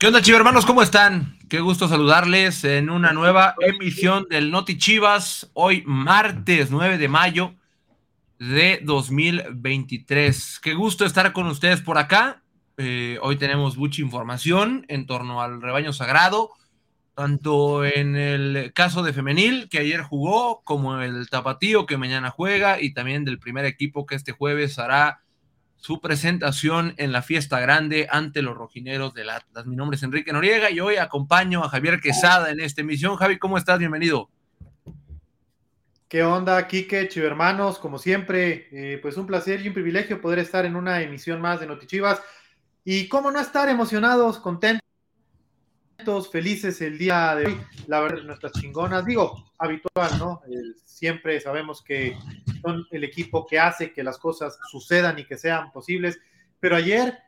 ¿Qué onda, hermanos? ¿Cómo están? Qué gusto saludarles en una nueva emisión del Noti Chivas, hoy martes 9 de mayo de 2023. Qué gusto estar con ustedes por acá. Eh, hoy tenemos mucha información en torno al rebaño sagrado, tanto en el caso de femenil, que ayer jugó, como el tapatío, que mañana juega, y también del primer equipo que este jueves hará su presentación en la fiesta grande ante los rojineros del Atlas. Mi nombre es Enrique Noriega y hoy acompaño a Javier Quesada en esta emisión. Javi, ¿cómo estás? Bienvenido. ¿Qué onda, Quique, hermanos? Como siempre, eh, pues un placer y un privilegio poder estar en una emisión más de Notichivas. Y cómo no estar emocionados, contentos felices el día de hoy, la verdad, nuestras chingonas, digo, habitual, ¿no? Siempre sabemos que son el equipo que hace que las cosas sucedan y que sean posibles, pero ayer,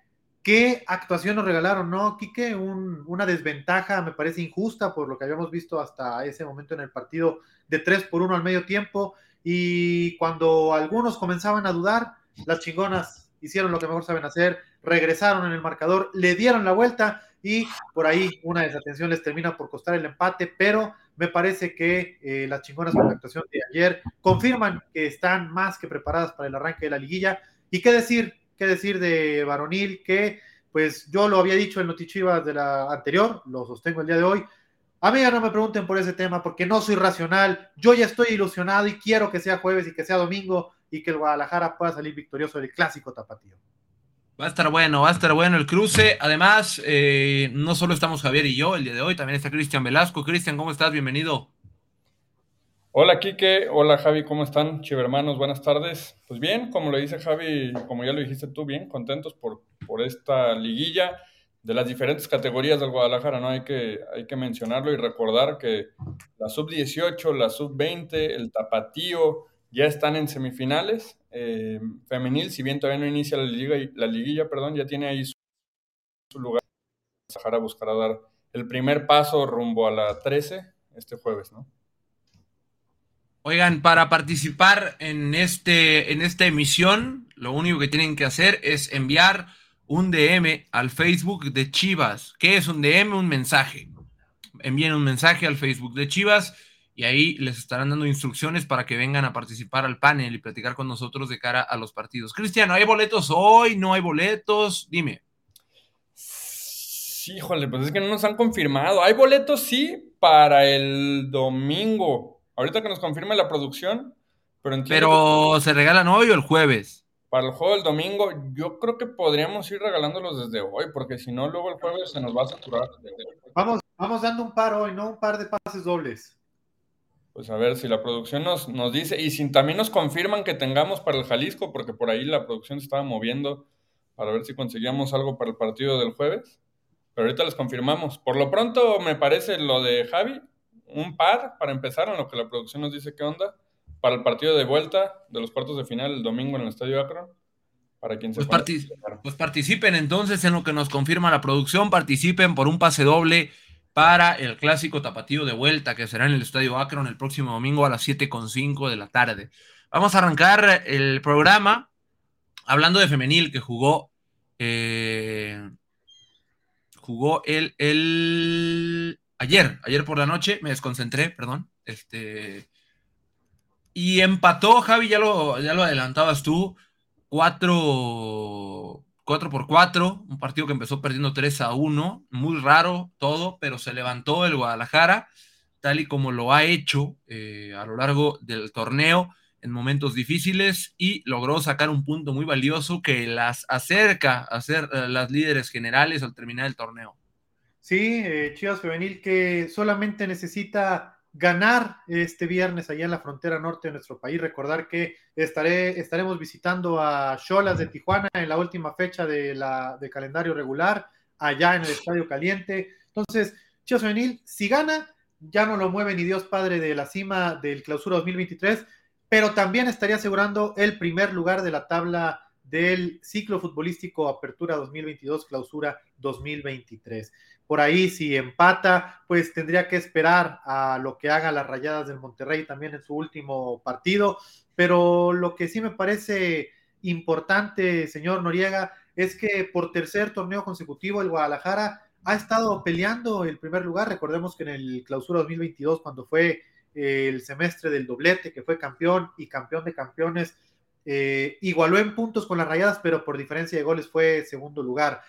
¿qué actuación nos regalaron, no, Quique? una desventaja, me parece injusta por lo que habíamos visto hasta ese momento en el partido de 3 por 1 al medio tiempo, y cuando algunos comenzaban a dudar, las chingonas hicieron lo que mejor saben hacer, regresaron en el marcador, le dieron la vuelta y por ahí una desatención les termina por costar el empate, pero me parece que eh, las chingonas con la actuación de ayer confirman que están más que preparadas para el arranque de la liguilla. ¿Y qué decir? ¿Qué decir de Varonil? Que pues yo lo había dicho en Notichivas de la anterior, lo sostengo el día de hoy. A mí ya no me pregunten por ese tema porque no soy racional. Yo ya estoy ilusionado y quiero que sea jueves y que sea domingo y que el Guadalajara pueda salir victorioso del clásico tapatío. Va a estar bueno, va a estar bueno el cruce. Además, eh, no solo estamos Javier y yo el día de hoy, también está Cristian Velasco. Cristian, ¿cómo estás? Bienvenido. Hola Quique, hola Javi, ¿cómo están? Chivermanos, buenas tardes. Pues bien, como lo dice Javi, como ya lo dijiste tú, bien, contentos por, por esta liguilla de las diferentes categorías del Guadalajara, ¿no? Hay que, hay que mencionarlo y recordar que la sub-18, la sub-20, el tapatío, ya están en semifinales. Eh, femenil, si bien todavía no inicia la, liga, la liguilla, perdón, ya tiene ahí su, lugar. Sahara buscará dar el primer paso rumbo a la 13 este jueves, ¿no? Oigan, para participar en, este, en esta emisión, lo único que tienen que hacer es enviar un DM al Facebook de Chivas. ¿Qué es un DM? Un mensaje. Envíen un mensaje al Facebook de Chivas y ahí les estarán dando instrucciones para que vengan a participar al panel y platicar con nosotros de cara a los partidos. Cristiano, ¿hay boletos hoy? ¿No hay boletos? Dime. Sí, híjole, pues es que no nos han confirmado. Hay boletos, sí, para el domingo. Ahorita que nos confirme la producción, pero Pero se regalan hoy o el jueves. Para el juego del domingo, yo creo que podríamos ir regalándolos desde hoy, porque si no, luego el jueves se nos va a saturar. Vamos, vamos dando un par hoy, ¿no? Un par de pases dobles pues a ver si la producción nos, nos dice, y si también nos confirman que tengamos para el Jalisco, porque por ahí la producción se estaba moviendo para ver si conseguíamos algo para el partido del jueves. Pero ahorita les confirmamos. Por lo pronto me parece lo de Javi, un par para empezar, en lo que la producción nos dice qué onda, para el partido de vuelta de los cuartos de final el domingo en el Estadio Akron. Para quien pues, pues participen entonces en lo que nos confirma la producción, participen por un pase doble para el clásico tapatío de vuelta que será en el Estadio Akron el próximo domingo a las 7.5 de la tarde. Vamos a arrancar el programa hablando de femenil que jugó eh, jugó el, el ayer, ayer por la noche, me desconcentré, perdón, este y empató Javi, ya lo, ya lo adelantabas tú, cuatro 4 por 4, un partido que empezó perdiendo 3 a 1, muy raro todo, pero se levantó el Guadalajara, tal y como lo ha hecho eh, a lo largo del torneo en momentos difíciles y logró sacar un punto muy valioso que las acerca a ser eh, las líderes generales al terminar el torneo. Sí, eh, Chivas Femenil que solamente necesita ganar este viernes allá en la frontera norte de nuestro país. Recordar que estaré, estaremos visitando a Cholas de Tijuana en la última fecha de la, calendario regular, allá en el Estadio Caliente. Entonces, Chivas Femenil, si gana, ya no lo mueve ni Dios Padre de la cima del clausura 2023, pero también estaría asegurando el primer lugar de la tabla del ciclo futbolístico Apertura 2022, Clausura 2023. Por ahí, si empata, pues tendría que esperar a lo que haga las rayadas del Monterrey también en su último partido. Pero lo que sí me parece importante, señor Noriega, es que por tercer torneo consecutivo el Guadalajara ha estado peleando el primer lugar. Recordemos que en el clausura 2022, cuando fue eh, el semestre del doblete, que fue campeón y campeón de campeones, eh, igualó en puntos con las rayadas, pero por diferencia de goles fue segundo lugar.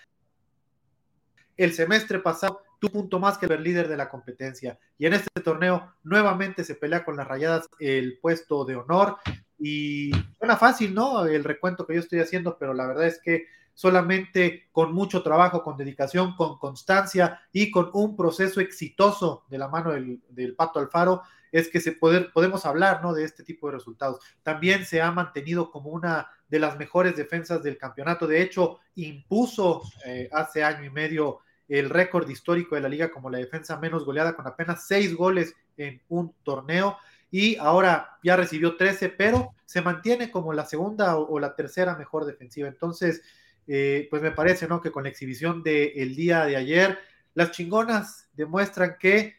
El semestre pasado tu punto más que el líder de la competencia. Y en este torneo nuevamente se pelea con las rayadas el puesto de honor. Y suena fácil, ¿no? El recuento que yo estoy haciendo, pero la verdad es que solamente con mucho trabajo, con dedicación, con constancia y con un proceso exitoso de la mano del, Pato Alfaro, es que se podemos hablar ¿no? de este tipo de resultados. También se ha mantenido como una de las mejores defensas del campeonato. De hecho, impuso eh, hace año y medio el récord histórico de la liga como la defensa menos goleada con apenas seis goles en un torneo y ahora ya recibió 13, pero se mantiene como la segunda o, la tercera mejor defensiva. Entonces, eh, pues me parece, ¿no? Que con la exhibición del día de ayer, las chingonas demuestran que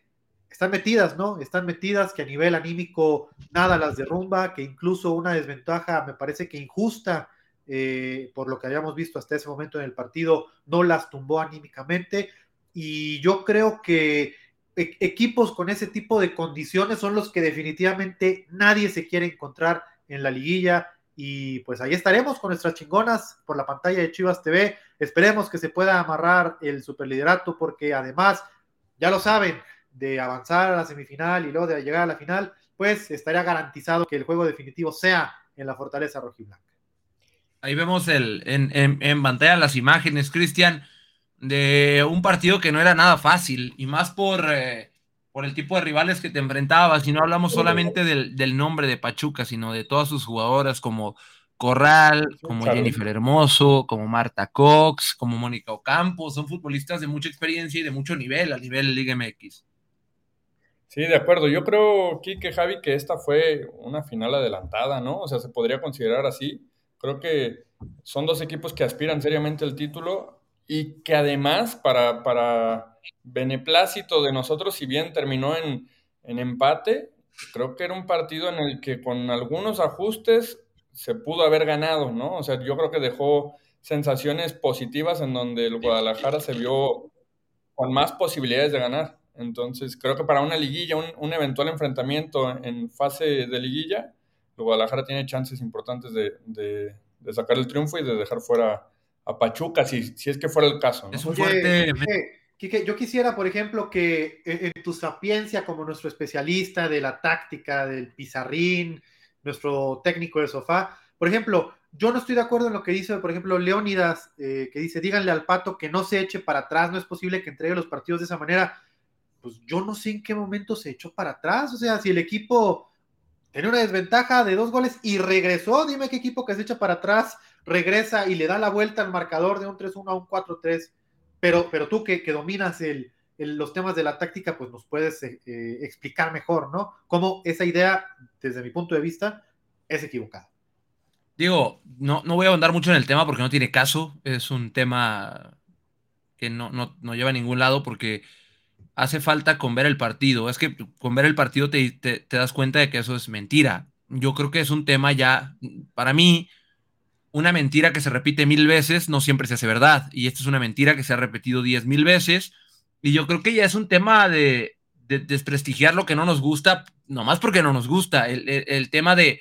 están metidas, ¿no? Están metidas, que a nivel anímico nada las derrumba, que incluso una desventaja me parece que injusta eh, por lo que habíamos visto hasta ese momento en el partido, no las tumbó anímicamente. Y yo creo que e-, equipos con ese tipo de condiciones son los que definitivamente nadie se quiere encontrar en la liguilla. Y pues ahí estaremos con nuestras chingonas por la pantalla de Chivas TV. Esperemos que se pueda amarrar el superliderato porque además, ya lo saben, de avanzar a la semifinal y luego de llegar a la final, pues estaría garantizado que el juego definitivo sea en la Fortaleza Rojiblanca. Ahí vemos el, en, pantalla las imágenes, Cristian, de un partido que no era nada fácil, y más por, eh, por el tipo de rivales que te enfrentabas, y no hablamos solamente del, nombre de Pachuca, sino de todas sus jugadoras como Corral, como Jennifer Hermoso, como Marta Cox, como Mónica Ocampo, son futbolistas de mucha experiencia y de mucho nivel a nivel Liga MX. Sí, de acuerdo. Yo creo, Kike, Javi, que esta fue una final adelantada, ¿no? O sea, se podría considerar así Creo que son dos equipos que aspiran seriamente al título y que además, para, para beneplácito de nosotros, si bien terminó en, empate, creo que era un partido en el que con algunos ajustes se pudo haber ganado, ¿no? O sea, yo creo que dejó sensaciones positivas en donde el Guadalajara se vio con más posibilidades de ganar. Entonces, creo que para una liguilla, un, eventual enfrentamiento en fase de liguilla, Guadalajara tiene chances importantes de, sacar el triunfo y de dejar fuera a Pachuca, si, si es que fuera el caso. Es un fuerte... yo quisiera, por ejemplo, que en, tu sapiencia como nuestro especialista de la táctica, del pizarrín, nuestro técnico de sofá, por ejemplo, yo no estoy de acuerdo en lo que dice, por ejemplo, Leónidas, eh, que dice, díganle al pato que no se eche para atrás, no es posible que entregue los partidos de esa manera. Pues yo no sé en qué momento se echó para atrás, o sea, si el equipo tenía una desventaja de dos goles y regresó. Dime qué equipo que se echa para atrás regresa y le da la vuelta al marcador de un 3-1 a un 4-3. Pero, pero tú que, que dominas el, los temas de la táctica, pues nos puedes eh, eh, explicar mejor, ¿no? Cómo esa idea, desde mi punto de vista, es equivocada. Digo, no, no voy a ahondar mucho en el tema porque no tiene caso. Es un tema que no, no, no lleva a ningún lado porque hace falta con ver el partido. Es que con ver el partido te, te, das cuenta de que eso es mentira. Yo creo que es un tema ya, para mí, una mentira que se repite mil veces no siempre se hace verdad. Y esta es una mentira que se ha repetido diez mil veces. Y yo creo que ya es un tema de, de desprestigiar lo que no nos gusta, nomás porque no nos gusta. el tema de,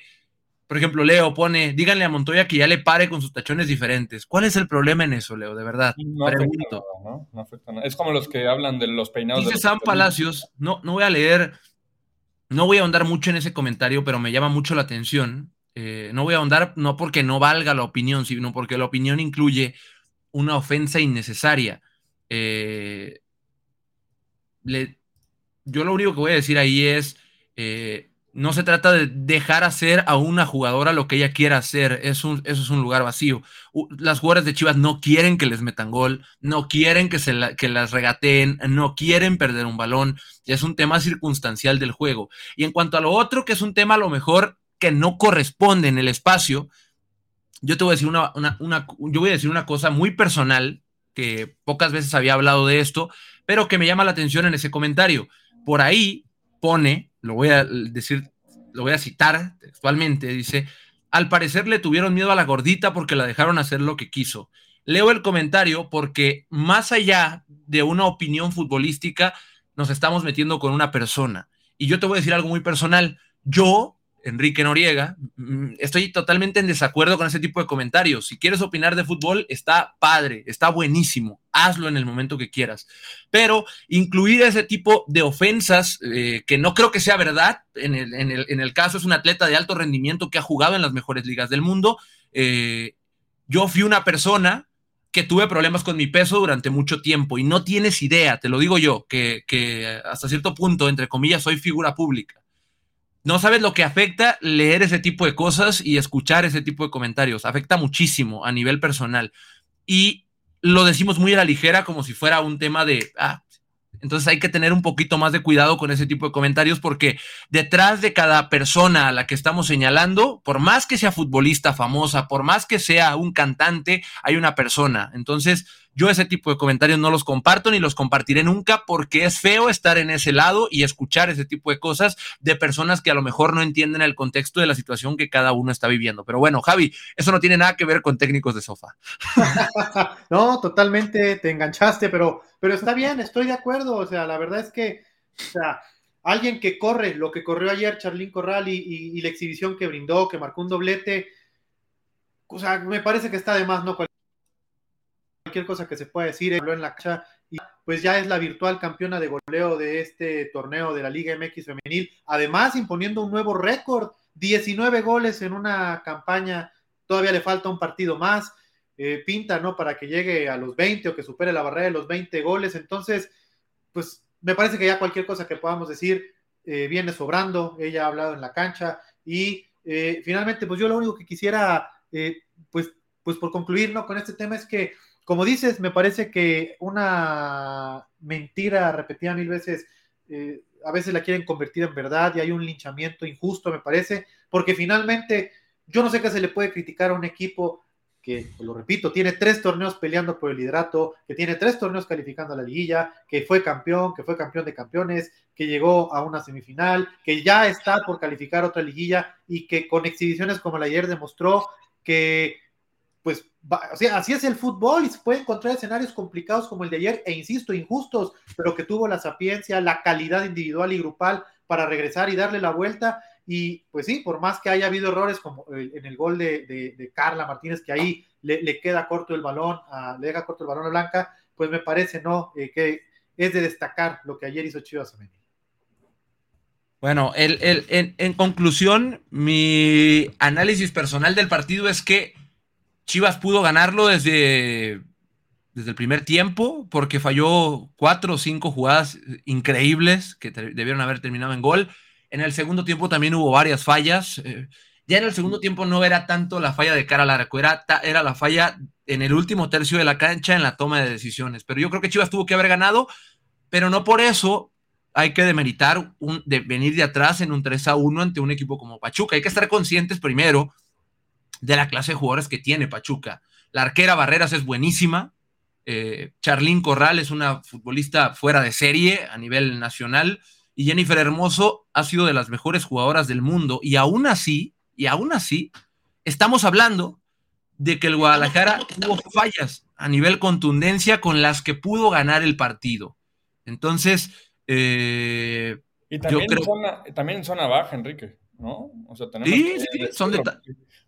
por ejemplo, Leo pone, díganle a Montoya que ya le pare con sus tachones diferentes. ¿Cuál es el problema en eso, Leo? De verdad. No afecta ¿no? No afecta nada. Es como los que hablan de los peinados. Dice Sam Palacios, no, no voy a leer, no voy a ahondar mucho en ese comentario, pero me llama mucho la atención. Eh, no voy a ahondar no porque no valga la opinión, sino porque la opinión incluye una ofensa innecesaria. Eh, yo lo único que voy a decir ahí es, eh, no se trata de dejar hacer a una jugadora lo que ella quiera hacer. Eso es un lugar vacío. Las jugadoras de Chivas no quieren que les metan gol, no quieren que, se las regateen, no quieren perder un balón. Es un tema circunstancial del juego. Y en cuanto a lo otro, que es un tema a lo mejor que no corresponde en el espacio, yo te voy a decir una, yo voy a decir una cosa muy personal, que pocas veces había hablado de esto, pero que me llama la atención en ese comentario. Por ahí pone lo voy a decir, lo voy a citar textualmente, dice, al parecer le tuvieron miedo a la gordita porque la dejaron hacer lo que quiso. leo el comentario porque más allá de una opinión futbolística, nos estamos metiendo con una persona. Y yo te voy a decir algo muy personal. Yo, Enrique Noriega, mm, estoy totalmente en desacuerdo con ese tipo de comentarios. Si quieres opinar de fútbol, está padre, está buenísimo. Hazlo en el momento que quieras. Pero incluir ese tipo de ofensas, eh, que no creo que sea verdad, en el, en, el, caso es un atleta de alto rendimiento que ha jugado en las mejores ligas del mundo. Eh, yo fui una persona que tuve problemas con mi peso durante mucho tiempo y no tienes idea, te lo digo yo, que, hasta cierto punto, entre comillas, soy figura pública. No sabes lo que afecta leer ese tipo de cosas y escuchar ese tipo de comentarios. Afecta muchísimo a nivel personal. Y lo decimos muy a la ligera como si fuera un tema de, ah, entonces hay que tener un poquito más de cuidado con ese tipo de comentarios porque detrás de cada persona a la que estamos señalando, por más que sea futbolista famosa, por más que sea un cantante, hay una persona. Entonces, yo ese tipo de comentarios no los comparto ni los compartiré nunca porque es feo estar en ese lado y escuchar ese tipo de cosas de personas que a lo mejor no entienden el contexto de la situación que cada uno está viviendo. Pero bueno, Javi, eso no tiene nada que ver con técnicos de sofá. no, totalmente te enganchaste, pero, pero está bien, estoy de acuerdo. O sea, la verdad es que, o sea, alguien que corre lo que corrió ayer Charlín Corral y, y la exhibición que brindó, que marcó un doblete, o sea, me parece que está de más, ¿no? Cualquier cosa que se pueda decir, en la cancha y pues ya es la virtual campeona de goleo de este torneo de la Liga MX femenil, además imponiendo un nuevo récord, 19 goles en una campaña, todavía le falta un partido más, eh, pinta, ¿no? Para que llegue a los 20 o que supere la barrera de los 20 goles, entonces, pues me parece que ya cualquier cosa que podamos decir eh, viene sobrando, ella ha hablado en la cancha y eh, finalmente, pues yo lo único que quisiera, pues, pues por concluir, ¿no? Con este tema es que como dices, me parece que una mentira repetida mil veces, eh, a veces la quieren convertir en verdad y hay un linchamiento injusto, me parece, porque finalmente yo no sé qué se le puede criticar a un equipo que, lo repito, tiene tres torneos peleando por el liderato, que tiene tres torneos calificando a la liguilla, que fue campeón, que fue campeón de campeones, que llegó a una semifinal, que ya está por calificar otra liguilla y que con exhibiciones como la ayer demostró que pues o sea, así es el fútbol se puede encontrar escenarios complicados como el de ayer e insisto, injustos, pero que tuvo la sapiencia, la calidad individual y grupal para regresar y darle la vuelta. Y pues sí, por más que haya habido errores como en el gol de, Carla Martínez, que ahí le, queda corto el balón, a, le deja corto el balón a Blanca, pues me parece, ¿no? Eh, que es de destacar lo que ayer hizo Chivas Femenil. Bueno, en conclusión, mi análisis personal del partido es que Chivas pudo ganarlo desde, desde el primer tiempo porque falló cuatro o cinco jugadas increíbles que debieron haber terminado en gol. En el segundo tiempo también hubo varias fallas. Eh, ya en el segundo tiempo no era tanto la falla de cara al arco, era, era la falla en el último tercio de la cancha en la toma de decisiones. Pero yo creo que Chivas tuvo que haber ganado, pero no por eso hay que demeritar de venir de atrás en un 3 a 1 ante un equipo como Pachuca. Hay que estar conscientes primero de la clase de jugadores que tiene Pachuca. La arquera Barreras es buenísima. Eh, Charlín Corral es una futbolista fuera de serie a nivel nacional. Y Jennifer Hermoso ha sido de las mejores jugadoras del mundo. Y aún así, y aún así, estamos hablando de que el Guadalajara tuvo fallas a nivel contundencia con las que pudo ganar el partido. Entonces, eh, y también, en zona, también en zona baja, Enrique, ¿no? O sea, tenemos sí, sí, son de,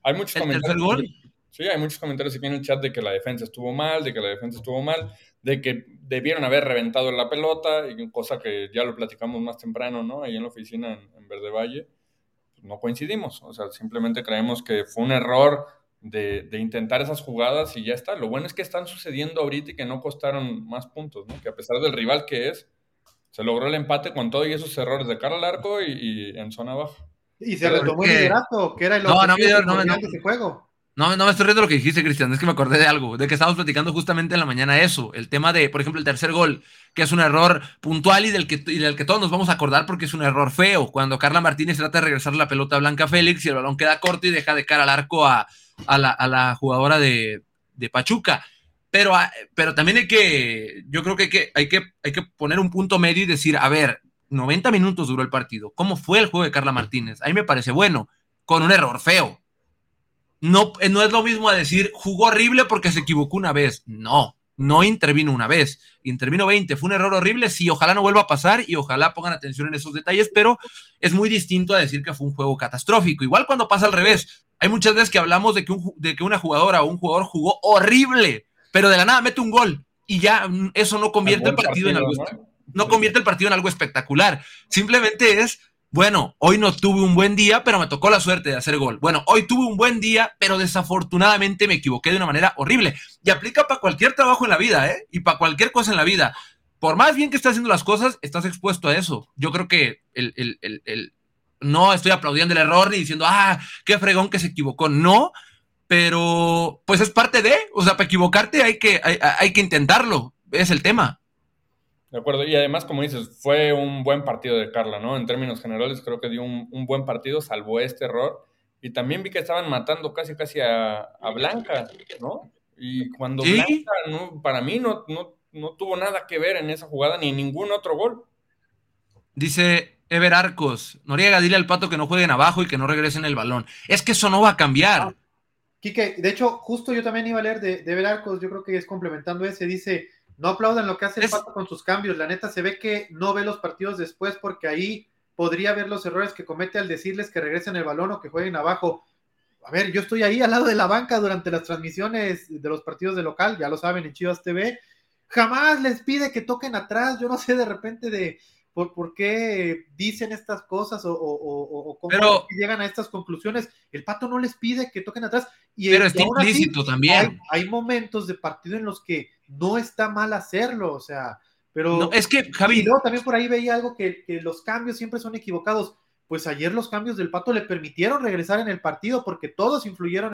hay muchos comentarios. Sí, hay muchos comentarios aquí en el chat de que la defensa estuvo mal, de que la defensa estuvo mal, de que debieron haber reventado la pelota, y cosa que ya lo platicamos más temprano, ¿no? Ahí en la oficina en, Verde Valle. No coincidimos. O sea, simplemente creemos que fue un error de, intentar esas jugadas y ya está. Lo bueno es que están sucediendo ahorita y que no costaron más puntos, ¿no? Que a pesar del rival que es, se logró el empate con todo y esos errores de cara al arco y en zona baja. Y se retomó el liderato, que era el no, no, no, no, ese juego. No, no me estoy riendo de lo que dijiste, Cristian, es que me acordé de algo, de que estábamos platicando justamente en la mañana eso, el tema de, por ejemplo, el tercer gol, que es un error puntual y del que, y del que todos nos vamos a acordar porque es un error feo, cuando Carla Martínez trata de regresar la pelota a Blanca Félix y el balón queda corto y deja de cara al arco a, a, la, a la, jugadora de, de Pachuca. Pero, pero también hay que, yo creo que hay que, hay que hay que poner un punto medio y decir, a ver, 90 minutos duró el partido. ¿Cómo fue el juego de Carla Martínez? A mí me parece bueno, con un error feo. no, eh, no es lo mismo a decir jugó horrible porque se equivocó una vez. No, no intervino una vez, intervino 20. Fue un error horrible. Sí, ojalá no vuelva a pasar y ojalá pongan atención en esos detalles, pero es muy distinto a decir que fue un juego catastrófico. Igual cuando pasa al revés. Hay muchas veces que hablamos de que, de que una jugadora o un jugador jugó horrible, pero de la nada mete un gol y ya mm, eso no convierte el partido, en algo ¿no? Convierte el partido en algo espectacular. Simplemente es bueno, hoy no tuve un buen día, pero me tocó la suerte de hacer gol. Bueno, hoy tuve un buen día, pero desafortunadamente me equivoqué de una manera horrible. Y aplica para cualquier trabajo en la vida, ¿eh? Y para cualquier cosa en la vida. Por más bien que estés haciendo las cosas, estás expuesto a eso. Yo creo que el, el, el, no estoy aplaudiendo el error ni diciendo, ah, qué fregón que se equivocó. No, pero pues es parte de, o sea, para equivocarte hay que, hay, hay que intentarlo. Es el tema. De acuerdo, y además, como dices, fue un buen partido de Carla, ¿no? En términos generales, creo que dio un, buen partido, salvo este error. Y también vi que estaban matando casi, casi a, Blanca, ¿no? Y cuando Blanca, no, para mí, no, no, tuvo nada que ver en esa jugada ni en ningún otro gol. Dice Ever Arcos, Noriega, dile al pato que no jueguen abajo y que no regresen el balón. Es que eso no va a cambiar. Ah, Quique, de hecho, justo yo también iba a leer de, de Ever Arcos, yo creo que es complementando ese, dice no aplaudan lo que hace el Pato con sus cambios. La neta se ve que no ve los partidos después porque ahí podría ver los errores que comete al decirles que regresen el balón o que jueguen abajo. A ver, yo estoy ahí al lado de la banca durante las transmisiones de los partidos de local, ya lo saben en Chivas TV. Jamás les pide que toquen atrás. Yo no sé de repente de por, qué dicen estas cosas o, cómo llegan a estas conclusiones. El pato no les pide que toquen atrás. Y, pero está implícito también. Hay, momentos de partido en los que no está mal hacerlo, o sea, pero... es que, Javi... también por ahí veía algo que, los cambios siempre son equivocados. Pues ayer los cambios del pato le permitieron regresar en el partido porque todos influyeron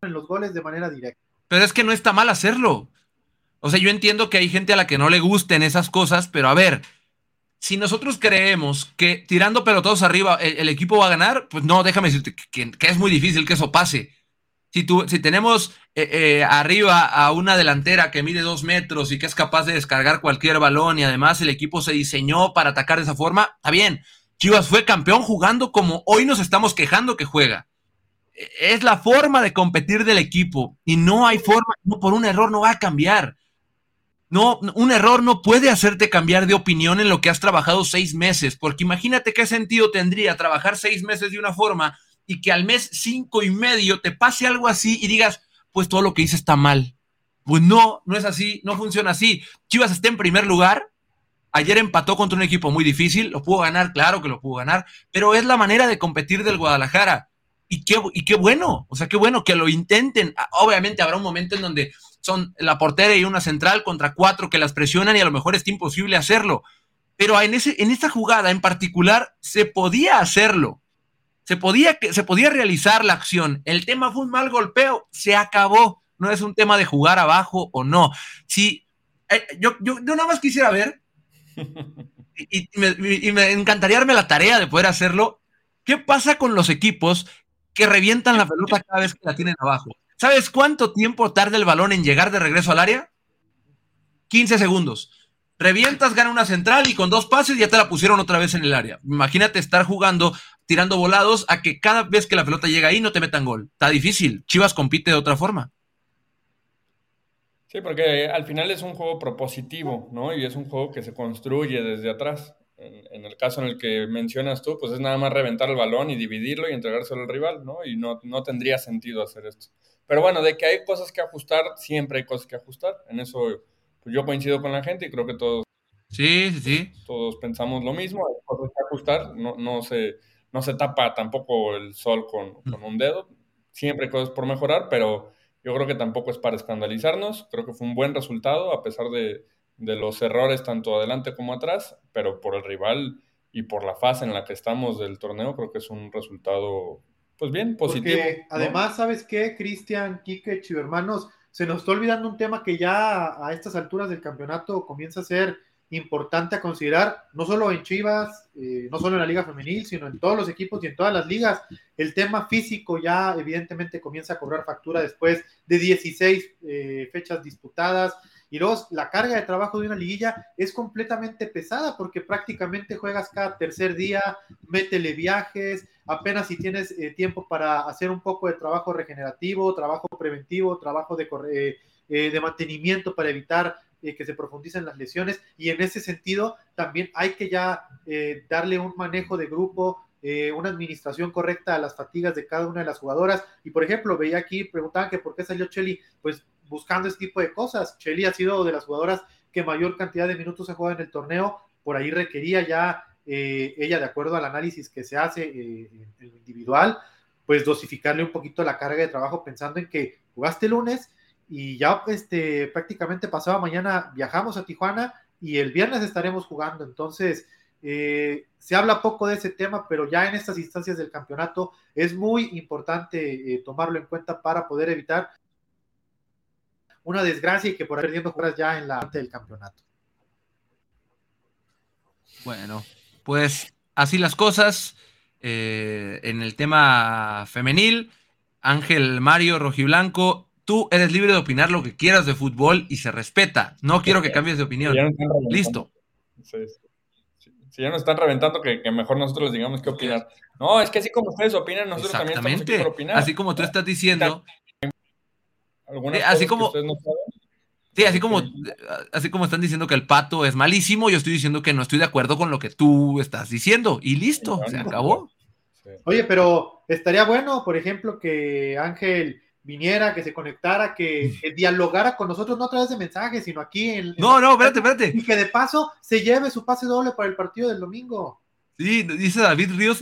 en los goles de manera directa. Pero es que no está mal hacerlo. O sea, yo entiendo que hay gente a la que no le gusten esas cosas, pero a ver, si nosotros creemos que tirando pelotados arriba el, equipo va a ganar, pues no, déjame decirte que, es muy difícil que eso pase. Si, tú, si tenemos eh, eh, arriba a una delantera que mide dos metros y que es capaz de descargar cualquier balón y además el equipo se diseñó para atacar de esa forma, está bien. Chivas fue campeón jugando como hoy nos estamos quejando que juega. Es la forma de competir del equipo y no hay forma, no por un error no va a cambiar. No, un error no puede hacerte cambiar de opinión en lo que has trabajado seis meses, porque imagínate qué sentido tendría trabajar seis meses de una forma y que al mes cinco y medio te pase algo así y digas, pues todo lo que hice está mal. Pues no, no es así, no funciona así. Chivas está en primer lugar. Ayer empató contra un equipo muy difícil, lo pudo ganar, claro que lo pudo ganar, pero es la manera de competir del Guadalajara. Y qué, y qué bueno, o sea, qué bueno que lo intenten. Ah, obviamente habrá un momento en donde son la portera y una central contra cuatro que las presionan y a lo mejor es imposible hacerlo. Pero en, ese, en esta jugada en particular se podía hacerlo. Se podía, se podía realizar la acción. El tema fue un mal golpeo, se acabó. No es un tema de jugar abajo o no. Si, eh, yo, yo, nada más quisiera ver, y, me, y me encantaría darme la tarea de poder hacerlo, ¿qué pasa con los equipos que revientan la pelota cada vez que la tienen abajo? ¿Sabes cuánto tiempo tarda el balón en llegar de regreso al área? 15 segundos. Revientas, gana una central y con dos pases ya te la pusieron otra vez en el área. Imagínate estar jugando, tirando volados, a que cada vez que la pelota llega ahí no te metan gol. Está difícil. Chivas compite de otra forma. Sí, porque al final es un juego propositivo, ¿no? Y es un juego que se construye desde atrás. En, el caso en el que mencionas tú, pues es nada más reventar el balón y dividirlo y entregárselo al rival, ¿no? Y no, no tendría sentido hacer esto. Pero bueno, de que hay cosas que ajustar, siempre hay cosas que ajustar. En eso pues yo coincido con la gente y creo que todos, sí, sí. todos pensamos lo mismo. Hay cosas que ajustar, no, no, se, no se tapa tampoco el sol con, con un dedo. Siempre hay cosas por mejorar, pero yo creo que tampoco es para escandalizarnos. Creo que fue un buen resultado a pesar de, de los errores tanto adelante como atrás, pero por el rival y por la fase en la que estamos del torneo, creo que es un resultado pues bien, positivo. Porque además, ¿sabes qué, Cristian, Quique, hermanos? Se nos está olvidando un tema que ya a estas alturas del campeonato comienza a ser importante a considerar, no solo en Chivas, eh, no solo en la Liga Femenil, sino en todos los equipos y en todas las ligas. El tema físico ya evidentemente comienza a cobrar factura después de 16 eh, fechas disputadas Y luego la carga de trabajo de una liguilla es completamente pesada porque prácticamente juegas cada tercer día, métele viajes, apenas si tienes eh, tiempo para hacer un poco de trabajo regenerativo, trabajo preventivo, trabajo de, eh, eh, de mantenimiento para evitar que se profundicen las lesiones. Y en ese sentido también hay que ya darle un manejo de grupo, una administración correcta a las fatigas de cada una de las jugadoras. Y por ejemplo, veía aquí, preguntaban que por qué salió Cheli, pues buscando este tipo de cosas. Cheli ha sido de las jugadoras que mayor cantidad de minutos ha jugado en el torneo, por ahí requería ya eh, ella, de acuerdo al análisis que se hace eh, en lo individual, pues dosificarle un poquito la carga de trabajo pensando en que jugaste lunes y ya este, prácticamente pasaba mañana viajamos a Tijuana y el viernes estaremos jugando. Entonces, eh, se habla poco de ese tema, pero ya en estas instancias del campeonato es muy importante tomarlo en cuenta para poder evitar una desgracia y que por perdiendo jugadas ya en la parte del campeonato. Bueno, pues así las cosas. Eh, en el tema femenil, Ángel Mario Rojiblanco, tú eres libre de opinar lo que quieras de fútbol y se respeta. No quiero que cambies de opinión. Listo. Si ya nos están reventando, que, mejor nosotros les digamos qué opinar. No, es que así como ustedes opinan, nosotros también estamos aquí por opinar. Así como tú estás diciendo, así como, Sí, así como, así como están diciendo que el pato es malísimo, yo estoy diciendo que no estoy de acuerdo con lo que tú estás diciendo. Y listo, se acabó. Oye, pero estaría bueno, por ejemplo, que Ángel viniera, que se conectara, que, dialogara con nosotros, no a través de mensajes, sino aquí en... No, no, espérate, espérate. Y que de paso se lleve su pase doble para el partido del domingo. Sí, dice David Ríos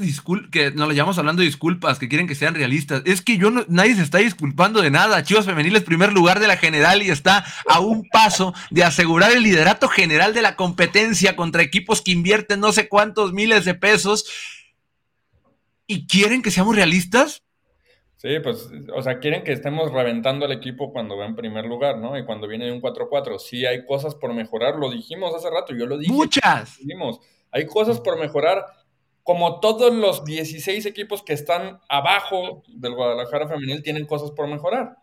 que nos lo llamamos hablando de disculpas, que quieren que sean realistas. Es que yo no, nadie se está disculpando de nada. Chivas Femenil es primer lugar de la general y está a un paso de asegurar el liderato general de la competencia contra equipos que invierten no sé cuántos miles de pesos. ¿Y quieren que seamos realistas? Sí, pues, o sea, quieren que estemos reventando al equipo cuando va en primer lugar, ¿no? Y cuando viene de un 4-4. Sí, hay cosas por mejorar, lo dijimos hace rato, yo lo dije. Muchas. Dijimos hay cosas por mejorar, como todos los 16 equipos que están abajo del Guadalajara femenil tienen cosas por mejorar.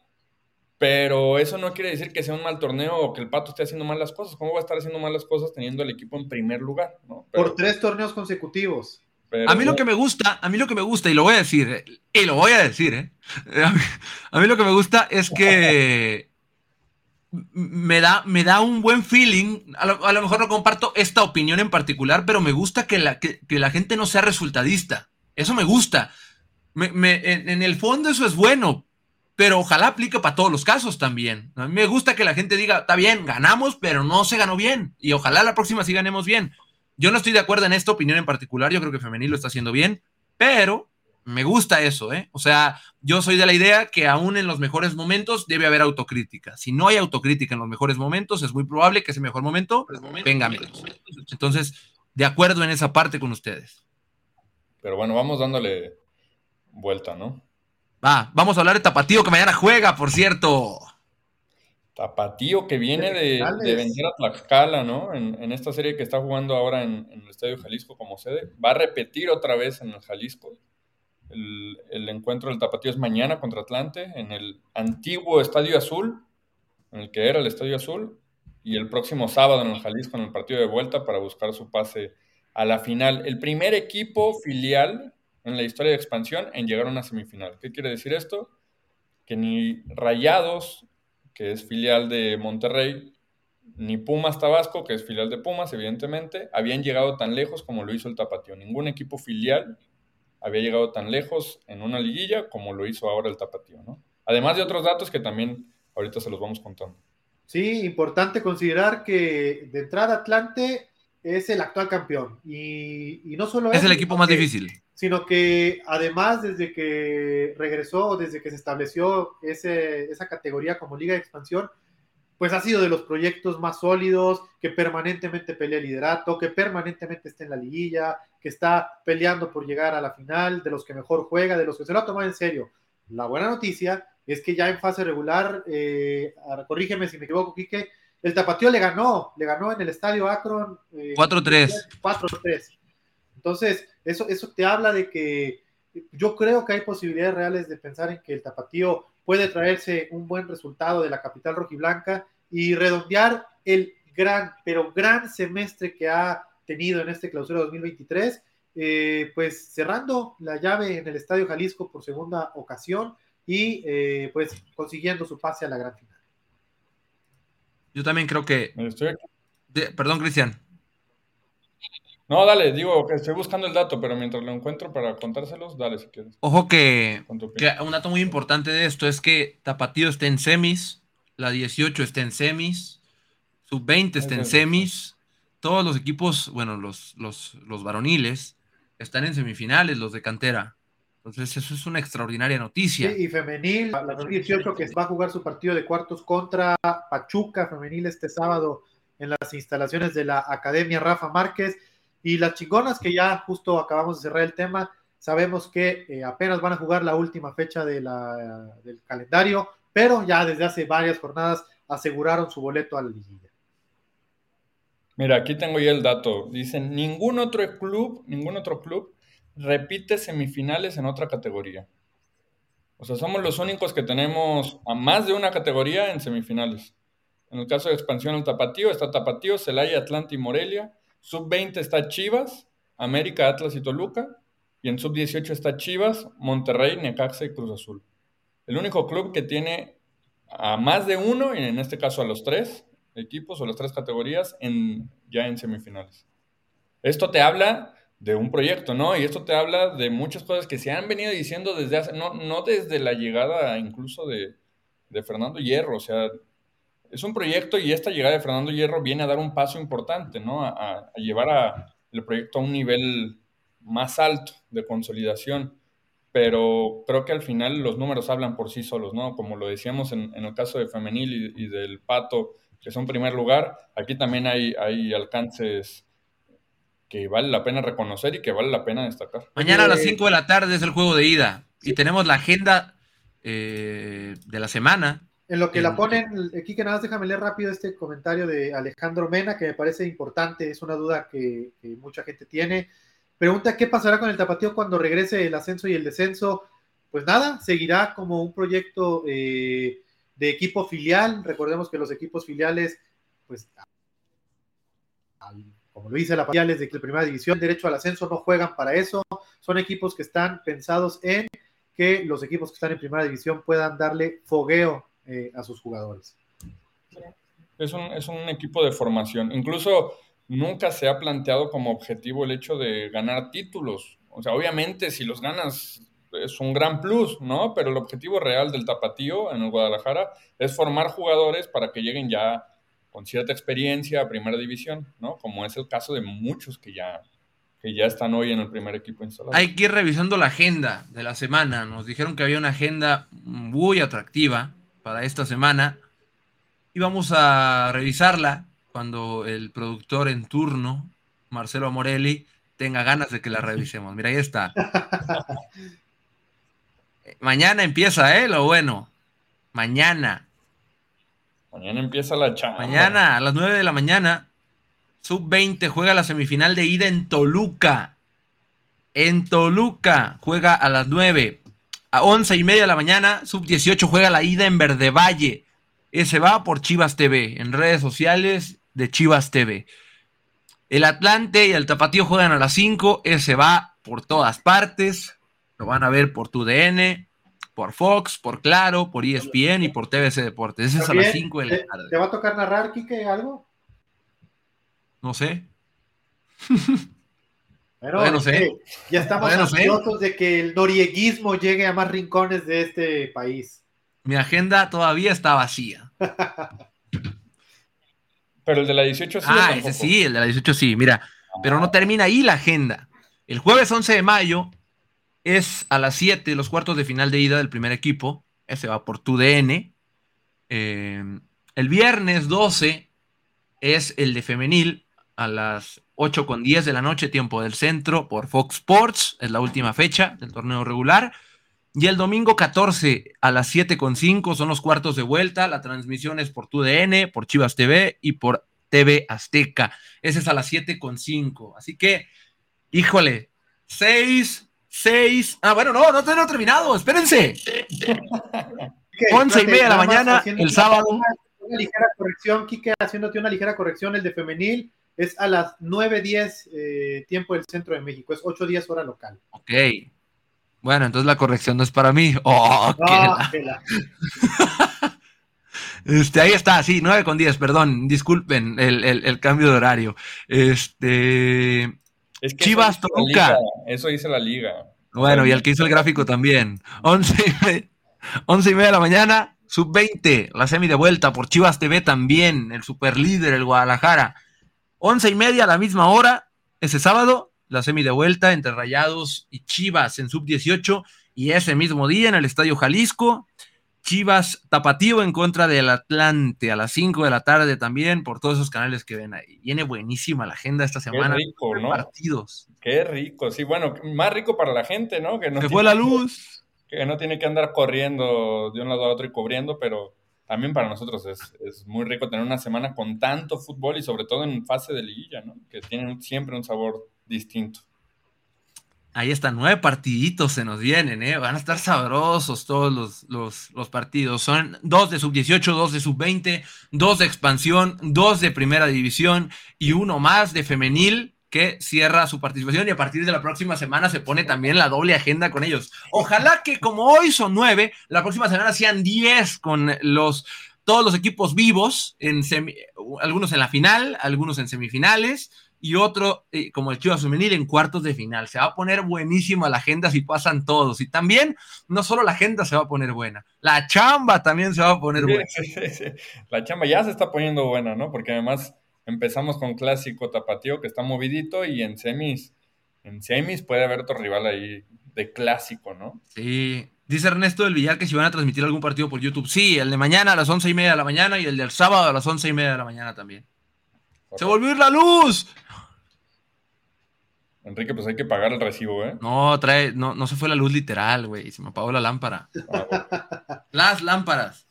Pero eso no quiere decir que sea un mal torneo o que el Pato esté haciendo mal las cosas. ¿Cómo va a estar haciendo mal las cosas teniendo el equipo en primer lugar? por tres torneos consecutivos. A mí lo que me gusta, a mí lo que me gusta, y lo voy a decir, y lo voy a decir, ¿eh? a mí lo que me gusta es que me da, me da un buen feeling. A lo, mejor no comparto esta opinión en particular, pero me gusta que la, que, la gente no sea resultadista. Eso me gusta. en, el fondo eso es bueno, pero ojalá aplique para todos los casos también. A mí me gusta que la gente diga, está bien, ganamos, pero no se ganó bien. Y ojalá la próxima sí ganemos bien. Yo no estoy de acuerdo en esta opinión en particular. Yo creo que Femenil lo está haciendo bien, pero me gusta eso, ¿eh? O sea, yo soy de la idea que aún en los mejores momentos debe haber autocrítica. Si no hay autocrítica en los mejores momentos, es muy probable que ese mejor momento venga menos. Entonces, de acuerdo en esa parte con ustedes. Pero bueno, vamos dándole vuelta, ¿no? Va, vamos a hablar de Tapatío que mañana juega, por cierto. Tapatío que viene de, de vencer a Tlaxcala, ¿no? En, esta serie que está jugando ahora en, en el Estadio Jalisco como sede. Va a repetir otra vez en el Jalisco. El, encuentro del Tapatío es mañana contra Atlante en el antiguo Estadio Azul, en el que era el Estadio Azul, y el próximo sábado en el Jalisco en el partido de vuelta para buscar su pase a la final. El primer equipo filial en la historia de expansión en llegar a una semifinal. ¿Qué quiere decir esto? Que ni Rayados, que es filial de Monterrey, ni Pumas Tabasco, que es filial de Pumas, evidentemente, habían llegado tan lejos como lo hizo el Tapatío. Ningún equipo filial había llegado tan lejos en una liguilla como lo hizo ahora el Tapatío, ¿no? Además de otros datos que también ahorita se los vamos contando. Sí, importante considerar que de entrada Atlante es el actual campeón y, no solo es, es el equipo más difícil, sino que además desde que regresó, desde que se estableció ese, esa categoría como liga de expansión, pues ha sido de los proyectos más sólidos, que permanentemente pelea el liderato, que permanentemente está en la liguilla, que está peleando por llegar a la final, de los que mejor juega, de los que se lo ha tomado en serio. La buena noticia es que ya en fase regular, eh, corrígeme si me equivoco, Quique, el Tapatío le ganó, le ganó en el estadio Akron. 4-3. Eh, 4-3. Entonces, eso, eso te habla de que yo creo que hay posibilidades reales de pensar en que el Tapatío puede traerse un buen resultado de la capital rojiblanca y redondear el gran, pero gran semestre que ha tenido en este clausura 2023, eh, pues cerrando la llave en el Estadio Jalisco por segunda ocasión y eh, pues consiguiendo su pase a la gran final. Yo también creo que... perdón, Cristian. No, dale, digo que estoy buscando el dato, pero mientras lo encuentro para contárselos, dale si quieres. Ojo que, que un dato muy importante de esto es que Tapatío está en semis, la 18 está en semis, sub-20 está en semis, todos los equipos, bueno, los, los, los varoniles están en semifinales, los de cantera. Entonces, eso es una extraordinaria noticia. Sí, y femenil, la 2018 que va a jugar su partido de cuartos contra Pachuca, femenil este sábado en las instalaciones de la Academia Rafa Márquez. Y las chingonas que ya justo acabamos de cerrar el tema, sabemos que eh, apenas van a jugar la última fecha del calendario, pero ya desde hace varias jornadas aseguraron su boleto a la liguilla. Mira, aquí tengo ya el dato. Dicen, ningún otro club, ningún otro club repite semifinales en otra categoría. O sea, somos los únicos que tenemos a más de una categoría en semifinales. En el caso de expansión el Tapatío, está Tapatío, Celaya, Atlanta y Morelia. Sub-20 está Chivas, América, Atlas y Toluca. Y en sub-18 está Chivas, Monterrey, Necaxa y Cruz Azul. El único club que tiene a más de uno, y en este caso a los tres, equipos o las tres categorías en, ya en semifinales. Esto te habla de un proyecto, ¿no? Y esto te habla de muchas cosas que se han venido diciendo desde hace, no, no desde la llegada incluso de, Fernando Hierro, o sea, es un proyecto y esta llegada de Fernando Hierro viene a dar un paso importante, ¿no? A, llevar a, el proyecto a un nivel más alto de consolidación. Pero creo que al final los números hablan por sí solos, ¿no? Como lo decíamos en, el caso de Femenil y, y del Pato, que son primer lugar. Aquí también hay, hay alcances que vale la pena reconocer y que vale la pena destacar. Mañana a las 5 de la tarde es el juego de ida y tenemos la agenda eh, de la semana. En lo que la ponen, aquí que nada más déjame leer rápido este comentario de Alejandro Mena, que me parece importante, es una duda que, mucha gente tiene. Pregunta, ¿qué pasará con el tapatío cuando regrese el ascenso y el descenso? Pues nada, seguirá como un proyecto eh, de equipo filial. Recordemos que los equipos filiales, pues, como lo dice la filiales de la primera división, derecho al ascenso, no juegan para eso. Son equipos que están pensados en que los equipos que están en primera división puedan darle fogueo eh, a sus jugadores. Es un, es un equipo de formación. Incluso nunca se ha planteado como objetivo el hecho de ganar títulos. O sea, obviamente si los ganas es un gran plus, ¿no? Pero el objetivo real del tapatío en el Guadalajara es formar jugadores para que lleguen ya con cierta experiencia a primera división, ¿no? Como es el caso de muchos que ya, que ya están hoy en el primer equipo instalado. Hay que ir revisando la agenda de la semana. Nos dijeron que había una agenda muy atractiva para esta semana y vamos a revisarla cuando el productor en turno, Marcelo Morelli, tenga ganas de que la revisemos. Mira, ahí está. Mañana empieza, ¿eh? Lo bueno. Mañana. Mañana empieza la chamba. Mañana a las 9 de la mañana, Sub-20 juega la semifinal de ida en Toluca. En Toluca juega a las 9. A 11 y media de la mañana, Sub-18 juega la ida en Verde Valle. Ese va por Chivas TV, en redes sociales de Chivas TV. El Atlante y el Tapatío juegan a las 5. Ese va por todas partes. Lo van a ver por tu DN, por Fox, por Claro, por ESPN y por TBC Deportes. Ese es a las 5 de la tarde. ¿Te va a tocar narrar, Kike, algo? No sé. Pero no sé. Ya estamos ansiosos de que el norieguismo llegue a más rincones de este país. Mi agenda todavía está vacía. Pero el de la 18 sí. Ah, ese sí, el de la 18 sí, mira. Pero no termina ahí la agenda. El jueves 11 de mayo es a las 7 los cuartos de final de ida del primer equipo. Ese va por tu DN. Eh, el viernes 12 es el de femenil a las 8 con 10 de la noche, tiempo del centro, por Fox Sports. Es la última fecha del torneo regular. Y el domingo 14 a las 7 con 5 son los cuartos de vuelta. La transmisión es por TUDN, por Chivas TV y por TV Azteca. Ese es a las 7 con 5. Así que, híjole, 6, 6. Ah, bueno, no, no tengo terminado, espérense. 11 y media de la mañana, el sábado. una ligera corrección, Kike, haciéndote una ligera corrección, el de femenil es a las 9.10 eh, tiempo del centro de México, es 8.10 hora local. Ok. Bueno, entonces la corrección no es para mí. Oh, Este, ahí está, sí, 9 con 10, perdón, disculpen el, cambio de horario. Este, Chivas Toluca. Eso dice la liga. Bueno, y el que hizo el gráfico también. 11 y, media de la mañana, sub 20, la semi de vuelta por Chivas TV también, el super líder, el Guadalajara. 11 y media a la misma hora, ese sábado, la semi de vuelta entre Rayados y Chivas en sub 18. Y ese mismo día en el Estadio Jalisco, Chivas Tapatío en contra del Atlante a las 5 de la tarde también por todos esos canales que ven ahí. Viene buenísima la agenda esta semana. Qué rico, ¿no? Partidos. Qué rico, sí, bueno, más rico para la gente, ¿no? Que no fue la luz. Que no tiene que andar corriendo de un lado a otro y cubriendo, pero también para nosotros es, es muy rico tener una semana con tanto fútbol y sobre todo en fase de liguilla, ¿no? Que tienen siempre un sabor distinto. Ahí están, nueve partiditos se nos vienen, ¿eh? Van a estar sabrosos todos los, partidos. Son dos de sub-18, dos de sub-20, dos de expansión, dos de primera división y uno más de femenil que cierra su participación y a partir de la próxima semana se pone también la doble agenda con ellos. Ojalá que como hoy son nueve, la próxima semana sean diez con los todos los equipos vivos, en algunos en la final, algunos en semifinales y otro eh, como el Chivas Femenil en cuartos de final. Se va a poner buenísima la agenda si pasan todos. Y también, no solo la agenda se va a poner buena, la chamba también se va a poner buena. La chamba ya se está poniendo buena, ¿no? Porque además empezamos con clásico tapatío que está movidito y en semis, en semis puede haber otro rival ahí de clásico, ¿no? Sí. Dice Ernesto del Villar que si van a transmitir algún partido por YouTube. Sí, el de mañana a las once y media de la mañana y el del sábado a las once y media de la mañana también. ¡Se volvió a ir la luz! Enrique, pues hay que pagar el recibo, ¿eh? No, trae, no, no se fue la luz literal, güey. Se me apagó la lámpara. Ah, Las lámparas.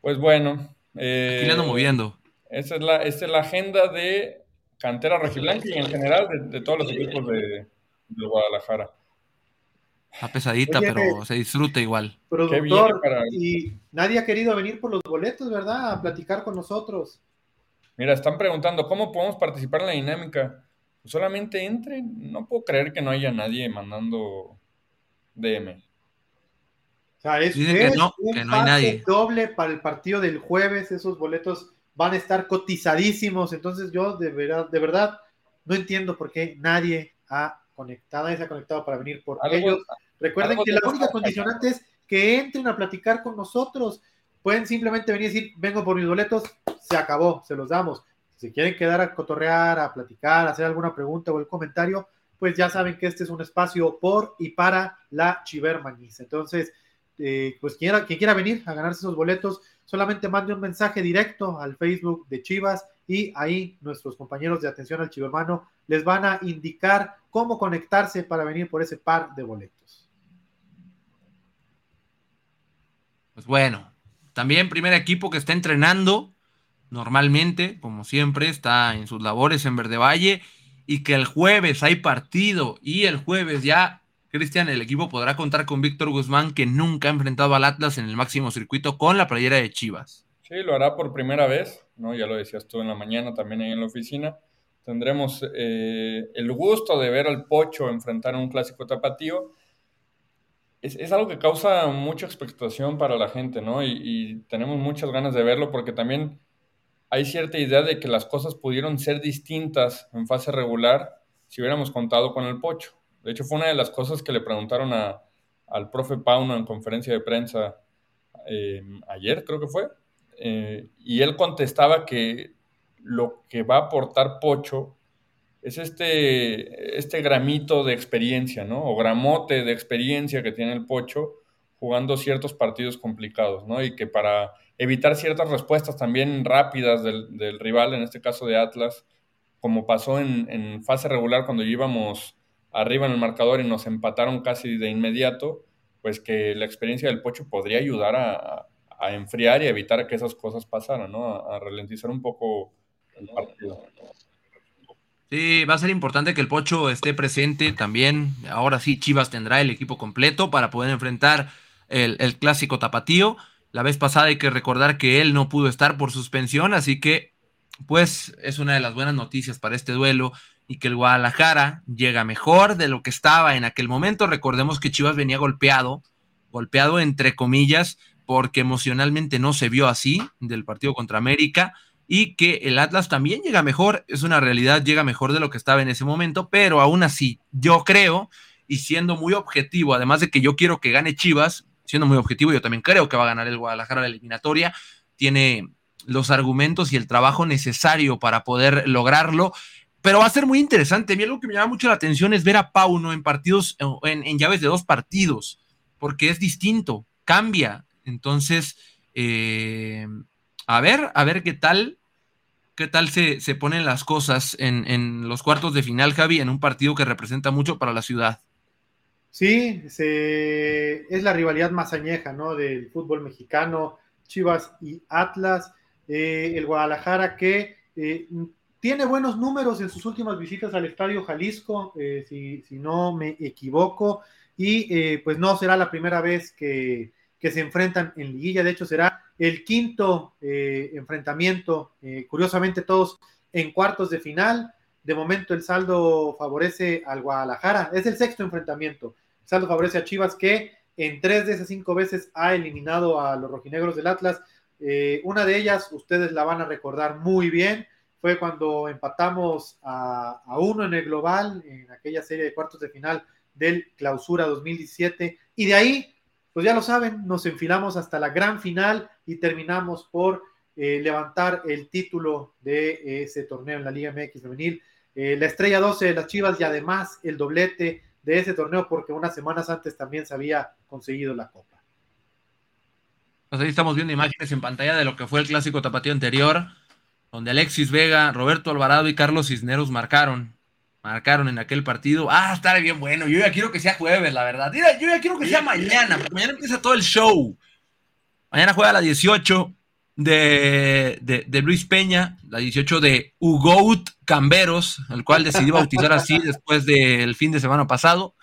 Pues bueno. Eh, Aquí le ando moviendo. Esa es, la, es la agenda de cantera rojiblanca y en general de, todos los equipos de, Guadalajara. Está pesadita, pero se disfruta igual. Productor, y nadie ha querido venir por los boletos, ¿verdad? A platicar con nosotros. Mira, están preguntando, ¿cómo podemos participar en la dinámica? solamente entren. No puedo creer que no haya nadie mandando DM. O sea, es, un doble para el partido del jueves. Esos boletos van a estar cotizadísimos. Entonces, yo de verdad, de verdad no entiendo por qué nadie ha conectado, nadie se ha conectado para venir por ellos. Recuerden que la única condicionante es que entren a platicar con nosotros. Pueden simplemente venir y decir, vengo por mis boletos, se acabó, se los damos si quieren quedar a cotorrear, a platicar, a hacer alguna pregunta o el comentario, pues ya saben que este es un espacio por y para la Chivermanis. Entonces, eh, pues quien quiera, quien quiera venir a ganarse esos boletos, solamente mande un mensaje directo al Facebook de Chivas y ahí nuestros compañeros de atención al chivermano les van a indicar cómo conectarse para venir por ese par de boletos. Pues bueno, también primer equipo que está entrenando normalmente, como siempre, está en sus labores en Verde Valle y que el jueves hay partido y el jueves ya, Cristian, el equipo podrá contar con Víctor Guzmán, que nunca ha enfrentado al Atlas en el máximo circuito con la playera de Chivas. Sí, lo hará por primera vez, ¿no? Ya lo decías tú en la mañana, también ahí en la oficina. Tendremos eh, el gusto de ver al Pocho enfrentar un clásico tapatío. Es, algo que causa mucha expectación para la gente, ¿no? Y, y tenemos muchas ganas de verlo porque también hay cierta idea de que las cosas pudieron ser distintas en fase regular si hubiéramos contado con el Pocho. De hecho, fue una de las cosas que le preguntaron al profe Pauno en conferencia de prensa em, ayer, creo que fue, eh, y él contestaba que lo que va a aportar Pocho es este, este gramito de experiencia, ¿no? O gramote de experiencia que tiene el Pocho jugando ciertos partidos complicados, ¿no? Y que para evitar ciertas respuestas también rápidas del, rival, en este caso de Atlas, como pasó en, fase regular cuando íbamos arriba en el marcador y nos empataron casi de inmediato, pues que la experiencia del Pocho podría ayudar a, enfriar y evitar que esas cosas pasaran, ¿no? A, ralentizar un poco el partido. Sí, va a ser importante que el Pocho esté presente también. Ahora sí, Chivas tendrá el equipo completo para poder enfrentar el, el clásico tapatío La vez pasada hay que recordar que él no pudo estar por suspensión, así que pues es una de las buenas noticias para este duelo y que el Guadalajara llega mejor de lo que estaba en aquel momento. Recordemos que Chivas venía golpeado, golpeado entre comillas, porque emocionalmente no se vio así del partido contra América y que el Atlas también llega mejor, es una realidad, llega mejor de lo que estaba en ese momento, pero aún así yo creo, y siendo muy objetivo, además de que yo quiero que gane Chivas, siendo muy objetivo, yo también creo que va a ganar el Guadalajara la eliminatoria, tiene los argumentos y el trabajo necesario para poder lograrlo. Pero va a ser muy interesante. A mí algo que me llama mucho la atención es ver a Pauno en partidos, en, llaves de dos partidos, porque es distinto, cambia. Entonces, eh, a ver, a ver qué tal, qué tal se, ponen las cosas en, en, los cuartos de final, Javi, en un partido que representa mucho para la ciudad. Sí, es la rivalidad más añeja, ¿no? Del fútbol mexicano, Chivas y Atlas. Eh, el Guadalajara que eh, tiene buenos números en sus últimas visitas al Estadio Jalisco, eh, si, no me equivoco, y pues no será la primera vez que, se enfrentan en liguilla, de hecho será el quinto enfrentamiento, curiosamente todos en cuartos de final, de momento el saldo favorece al Guadalajara, es el sexto enfrentamiento, el saldo favorece a Chivas que en tres de esas cinco veces ha eliminado a los rojinegros del Atlas, eh, una de ellas, ustedes la van a recordar muy bien, fue cuando empatamos a, uno en el global, en aquella serie de cuartos de final del Clausura 2017, y de ahí, pues ya lo saben, nos enfilamos hasta la gran final y terminamos por eh, levantar el título de ese torneo en la Liga MX femenil. Eh, la estrella 12 de las Chivas y además el doblete de ese torneo porque unas semanas antes también se había conseguido la copa. Pues ahí estamos viendo imágenes en pantalla de lo que fue el clásico tapatío anterior, donde Alexis Vega, Roberto Alvarado y Carlos Cisneros marcaron. Marcaron en aquel partido. Ah, estará bien bueno. Yo ya quiero que sea jueves, la verdad. Mira, yo ya quiero que sea mañana, porque mañana empieza todo el show. Mañana juega la 18 de, de, Luis Peña, la 18 de Hugout Camberos, el cual decidí bautizar así después del fin de semana pasado.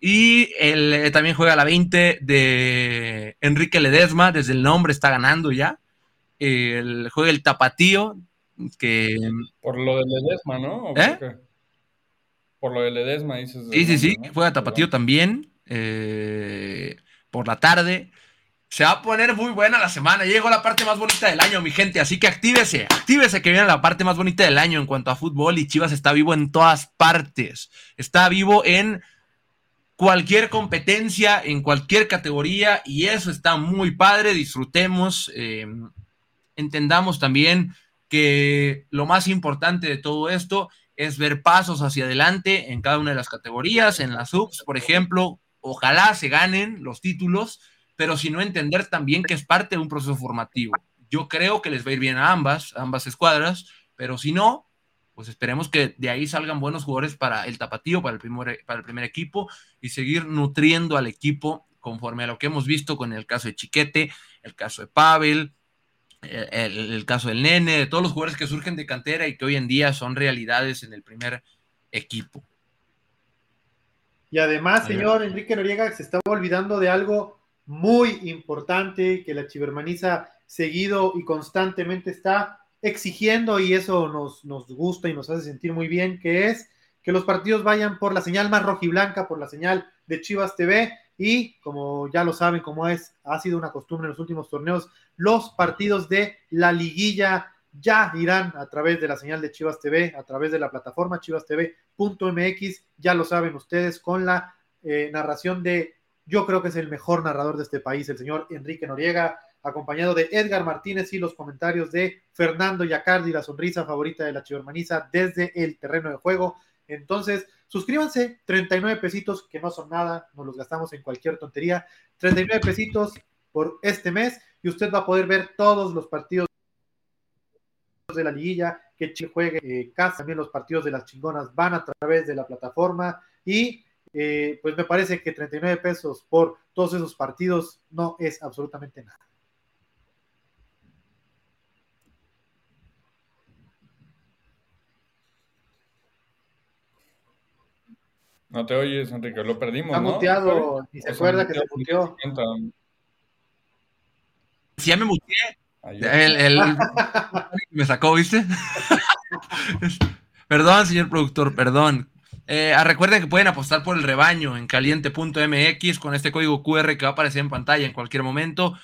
Y él eh, también juega la 20 de Enrique Ledesma, desde el nombre está ganando ya. El, juega el Tapatío, que... Por lo de Ledesma, ¿no? ¿Eh? Por lo de Ledesma, dices. Sí, sí, sí, juega Tapatío también, eh, por la tarde. Se va a poner muy buena la semana. Llegó la parte más bonita del año, mi gente. Así que actívese, actívese que viene la parte más bonita del año en cuanto a fútbol. Y Chivas está vivo en todas partes. Está vivo en cualquier competencia, en cualquier categoría, y eso está muy padre, disfrutemos, eh, entendamos también que lo más importante de todo esto es ver pasos hacia adelante en cada una de las categorías, en las subs, por ejemplo, ojalá se ganen los títulos, pero si no entender también que es parte de un proceso formativo. Yo creo que les va a ir bien a ambas, a ambas escuadras, pero si no, pues esperemos que de ahí salgan buenos jugadores para el tapatío, para el primer, para el primer equipo y seguir nutriendo al equipo conforme a lo que hemos visto con el caso de Chiquete, el caso de Pavel, el, caso del Nene, de todos los jugadores que surgen de cantera y que hoy en día son realidades en el primer equipo. Y además, señor Enrique Noriega, se estaba olvidando de algo muy importante que la chivermaniza seguido y constantemente está exigiendo y eso nos, nos gusta y nos hace sentir muy bien, que es que los partidos vayan por la señal más rojiblanca, por la señal de Chivas TV y como ya lo saben, como es, ha sido una costumbre en los últimos torneos, los partidos de la liguilla ya irán a través de la señal de Chivas TV, a través de la plataforma chivastv.mx, ya lo saben ustedes, con la eh, narración de, yo creo que es el mejor narrador de este país, el señor Enrique Noriega, acompañado de Edgar Martínez y los comentarios de Fernando Yacardi, la sonrisa favorita de la chivermaniza desde el terreno de juego. Entonces, suscríbanse, 39 pesitos, que no son nada, nos los gastamos en cualquier tontería, 39 pesitos por este mes y usted va a poder ver todos los partidos de la liguilla que juegue eh, casa, también los partidos de las chingonas van a través de la plataforma y eh, pues me parece que 39 pesos por todos esos partidos no es absolutamente nada. No te oyes, Enrique, lo perdimos. Está muteado, ni se acuerda que se muteó. Si ya me muteé. El, el, me sacó, ¿viste? perdón, señor productor, perdón. Eh, ah, recuerden que pueden apostar por el rebaño en caliente.mx con este código QR que va a aparecer en pantalla en cualquier momento.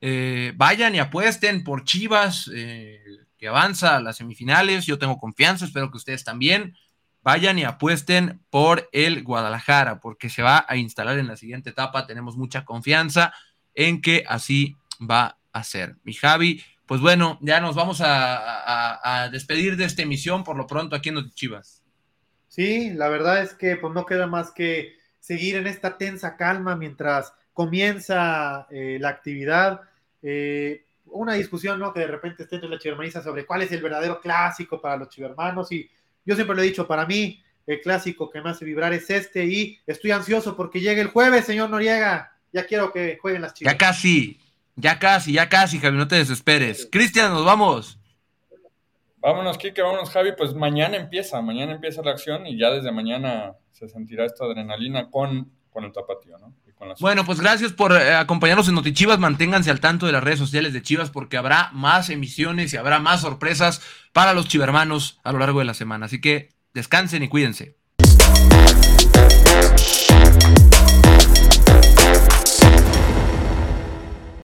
Eh, vayan y apuesten por Chivas, eh, que avanza a las semifinales. Yo tengo confianza, espero que ustedes también. Vayan y apuesten por el Guadalajara, porque se va a instalar en la siguiente etapa. Tenemos mucha confianza en que así va a ser. Mi Javi, pues bueno, ya nos vamos a, despedir de esta emisión por lo pronto aquí en Chivas. Sí, la verdad es que pues no queda más que seguir en esta tensa calma mientras comienza eh, la actividad. Eh, una discusión, ¿no? Que de repente esté entre la chivermaniza sobre cuál es el verdadero clásico para los chivermanos. Y yo siempre lo he dicho, para mí el clásico que me hace vibrar es este. Y estoy ansioso porque llegue el jueves, señor Noriega. Ya quiero que jueguen las chivas. Ya casi, ya casi, ya casi, Javi, no te desesperes. Cristian, nos vamos. Vámonos, Kike, vámonos, Javi. Pues mañana empieza, mañana empieza la acción y ya desde mañana se sentirá esta adrenalina con, con el tapatío, ¿no? Bueno, pues gracias por eh, acompañarnos en Notichivas. Manténganse al tanto de las redes sociales de Chivas porque habrá más emisiones y habrá más sorpresas para los chivermanos a lo largo de la semana. Así que descansen y cuídense.